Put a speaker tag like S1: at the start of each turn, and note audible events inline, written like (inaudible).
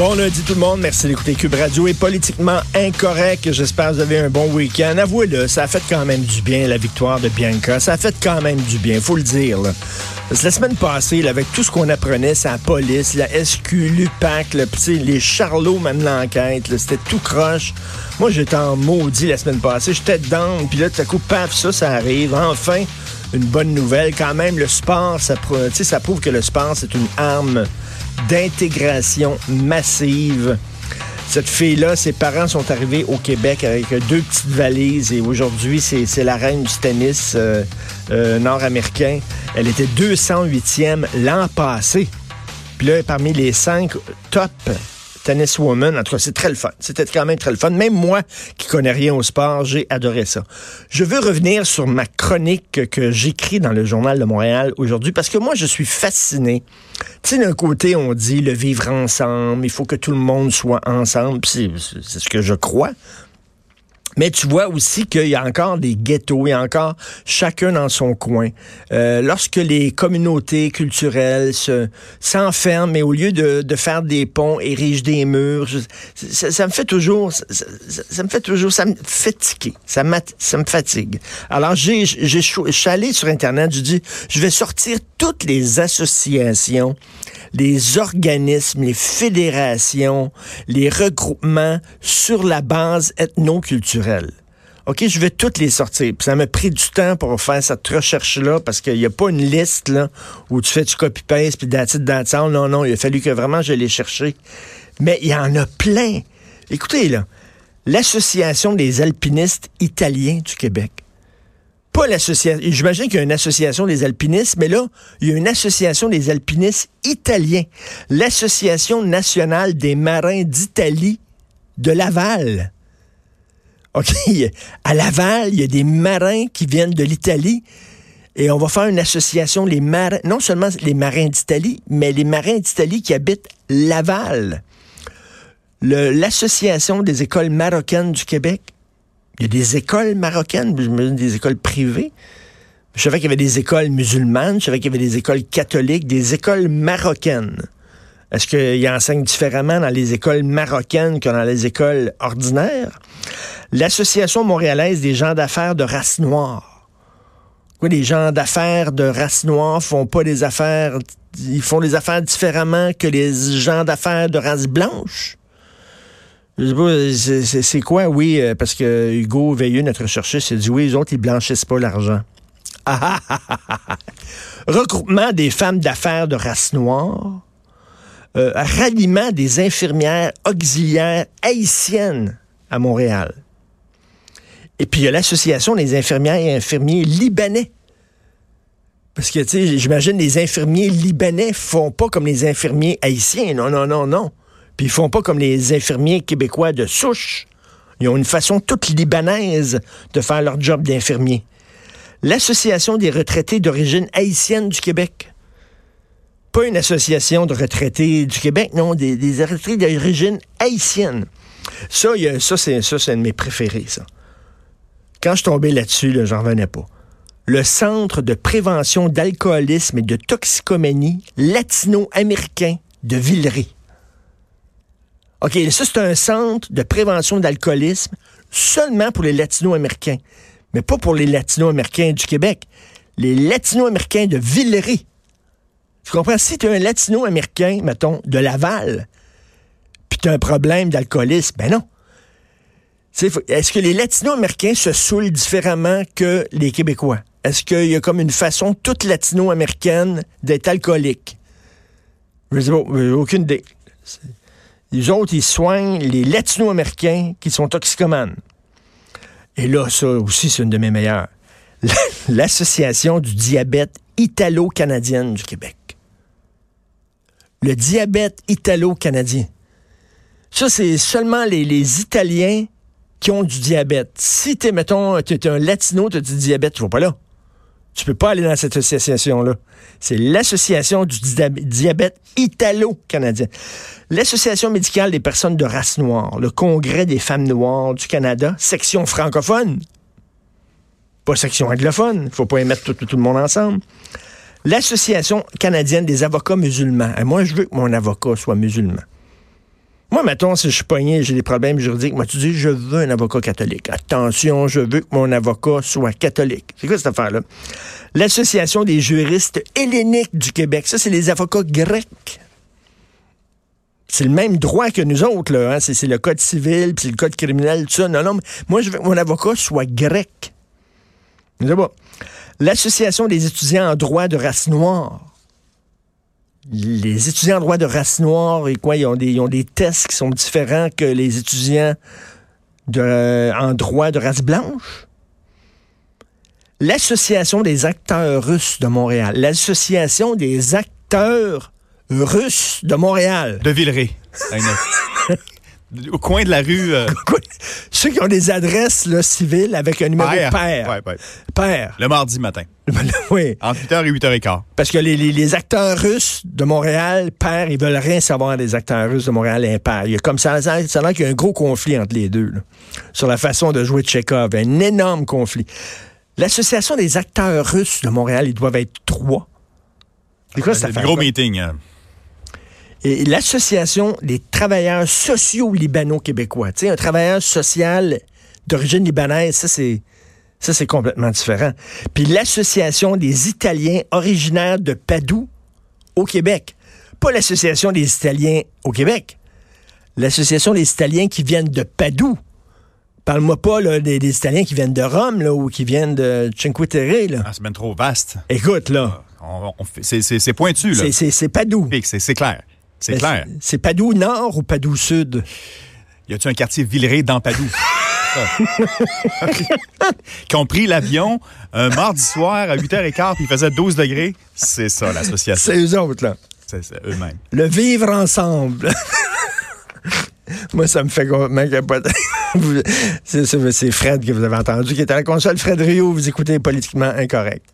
S1: Bon lundi tout le monde, merci d'écouter Cube Radio et politiquement incorrect. J'espère que vous avez un bon week-end. Avouez-le, ça fait quand même du bien la victoire de Bianca. Ça fait quand même du bien, faut le dire. Parce que la semaine passée, avec tout ce qu'on apprenait, c'est la police, la SQ, l'UPAC, là, les charlots même l'enquête, c'était tout croche. Moi, j'étais en maudit la semaine passée. J'étais dedans, puis là, tout à coup, paf, ça, ça arrive. Enfin, une bonne nouvelle. Quand même, le sport, ça, ça prouve que le sport, c'est une arme d'intégration massive. Cette fille-là, ses parents sont arrivés au Québec avec deux petites valises et aujourd'hui, c'est la reine du tennis euh, euh, nord-américain. Elle était 208e l'an passé. Puis là, parmi les cinq top tenniswoman. En tout cas, c'est très le fun. C'était quand même très le fun. Même moi, qui connais rien au sport, j'ai adoré ça. Je veux revenir sur ma chronique que j'écris dans le Journal de Montréal aujourd'hui parce que moi, je suis fasciné. Tu sais, d'un côté, on dit le vivre ensemble, il faut que tout le monde soit ensemble. C'est ce que je crois. Mais tu vois aussi qu'il y a encore des ghettos, il y a encore chacun dans son coin. Euh, lorsque les communautés culturelles se s'enferment, mais au lieu de, de, faire des ponts, érigent des murs, ça, ça, me fait toujours, ça, ça, me fait toujours, ça me fatigue, ça, ça me fatigue. Alors j'ai, j'ai, je allé sur internet, je dis, je vais sortir toutes les associations les organismes, les fédérations, les regroupements sur la base ethno-culturelle. OK, je vais toutes les sortir. Puis ça m'a pris du temps pour faire cette recherche-là parce qu'il n'y a pas une liste là, où tu fais du copy-paste puis d'attitude dans Non, non, il a fallu que vraiment je les chercher. Mais il y en a plein. Écoutez, là, l'Association des alpinistes italiens du Québec pas l'association. J'imagine qu'il y a une association des alpinistes, mais là, il y a une association des alpinistes italiens. L'Association nationale des marins d'Italie de Laval. OK. À Laval, il y a des marins qui viennent de l'Italie. Et on va faire une association, les non seulement les marins d'Italie, mais les marins d'Italie qui habitent Laval. L'Association des écoles marocaines du Québec il y a des écoles marocaines, des écoles privées. Je savais qu'il y avait des écoles musulmanes, je savais qu'il y avait des écoles catholiques, des écoles marocaines. Est-ce qu'ils enseignent différemment dans les écoles marocaines que dans les écoles ordinaires? L'Association montréalaise des gens d'affaires de race noire. Quoi, les gens d'affaires de race noire font pas des affaires, ils font des affaires différemment que les gens d'affaires de race blanche? c'est quoi, oui, euh, parce que Hugo Veilleux, notre chercheur, s'est dit, oui, les autres, ils blanchissent pas l'argent. Ah, ah, ah, Regroupement des femmes d'affaires de race noire. Euh, ralliement des infirmières auxiliaires haïtiennes à Montréal. Et puis, il y a l'Association des infirmières et infirmiers libanais. Parce que, tu sais, j'imagine les infirmiers libanais font pas comme les infirmiers haïtiens. Non, non, non, non. Puis ils font pas comme les infirmiers québécois de souche. Ils ont une façon toute libanaise de faire leur job d'infirmier. L'Association des retraités d'origine haïtienne du Québec. Pas une association de retraités du Québec, non, des, retraités d'origine haïtienne. Ça, ça c'est un de mes préférés. Quand je tombais là-dessus, là, j'en revenais pas. Le Centre de prévention d'alcoolisme et de toxicomanie latino-américain de Villeray. OK, ça, c'est un centre de prévention d'alcoolisme seulement pour les latino-américains, mais pas pour les latino-américains du Québec. Les latino-américains de Villeray. Tu comprends? Si tu es un latino-américain, mettons, de Laval, tu as un problème d'alcoolisme, ben non. Est-ce que les latino-américains se saoulent différemment que les Québécois? Est-ce qu'il y a comme une façon toute latino-américaine d'être alcoolique? Je sais aucune idée. Les autres, ils soignent les latino-américains qui sont toxicomanes. Et là, ça aussi, c'est une de mes meilleures. L'Association du diabète italo-canadienne du Québec. Le diabète italo-canadien. Ça, c'est seulement les, Italiens qui ont du diabète. Si t'es, mettons, t'es un latino, t'as du diabète, tu vas pas là. Tu peux pas aller dans cette association-là. C'est l'Association du diabète italo-canadien. L'Association médicale des personnes de race noire, le Congrès des femmes noires du Canada, section francophone. Pas section anglophone. Il faut pas y mettre tout, le monde ensemble. L'Association canadienne des avocats musulmans. Et moi, je veux que mon avocat soit musulman. Moi, mettons, si je suis pogné, j'ai des problèmes juridiques, moi, tu dis, je veux un avocat catholique. Attention, je veux que mon avocat soit catholique. C'est quoi cette affaire-là? L'Association des juristes helléniques du Québec, ça, c'est les avocats grecs. C'est le même droit que nous autres, là. Hein? C'est le code civil, puis le code criminel, tout ça. Non, non, moi, je veux que mon avocat soit grec. L'Association des étudiants en droit de race noire les étudiants en droit de race noire et quoi, ils ont des, ont des tests qui sont différents que les étudiants de, en droit de race blanche. L'Association des acteurs russes de Montréal. L'Association des acteurs russes de Montréal.
S2: De Villeray. (laughs) au coin de la rue. Euh, (laughs)
S1: Ceux qui ont des adresses là, civiles avec un numéro père. Père. père.
S2: Le mardi matin. (laughs)
S1: oui.
S2: Entre 8h et 8h15.
S1: Parce que les, acteurs russes de Montréal, père, ils veulent rien savoir des acteurs russes de Montréal impair. Il y a comme ça, ça, ça a qu'il y a un gros conflit entre les deux. sur la façon de jouer Tchekhov. Un énorme conflit. L'Association des acteurs russes de Montréal, ils doivent être trois.
S2: C'est quoi ça gros meeting. Hein
S1: et l'Association des travailleurs sociaux libano-québécois. Tu sais, un travailleur social d'origine libanaise, ça c'est ça c'est complètement différent. Puis l'Association des Italiens originaires de Padoue au Québec. Pas l'Association des Italiens au Québec. L'Association des Italiens qui viennent de Padoue. Parle-moi pas là, des, Italiens qui viennent de Rome là, ou qui viennent de Cinque Terre. Là.
S2: Ah, c'est bien trop vaste.
S1: Écoute, là.
S2: c'est pointu. là.
S1: C'est Padoue.
S2: C'est clair. C'est clair.
S1: C'est Padoue Nord ou Padoue Sud?
S2: Y a-tu un quartier Villeray dans Padoue? (laughs) (laughs) qui ont pris l'avion un mardi soir à 8h15 puis il faisait 12 degrés. C'est ça, l'association.
S1: C'est eux autres, là.
S2: C'est eux-mêmes.
S1: Le vivre ensemble. (laughs) Moi, ça me fait complètement capoter. c'est Fred que vous avez entendu, qui est à la console. Fred Rio, vous écoutez Politiquement Incorrect.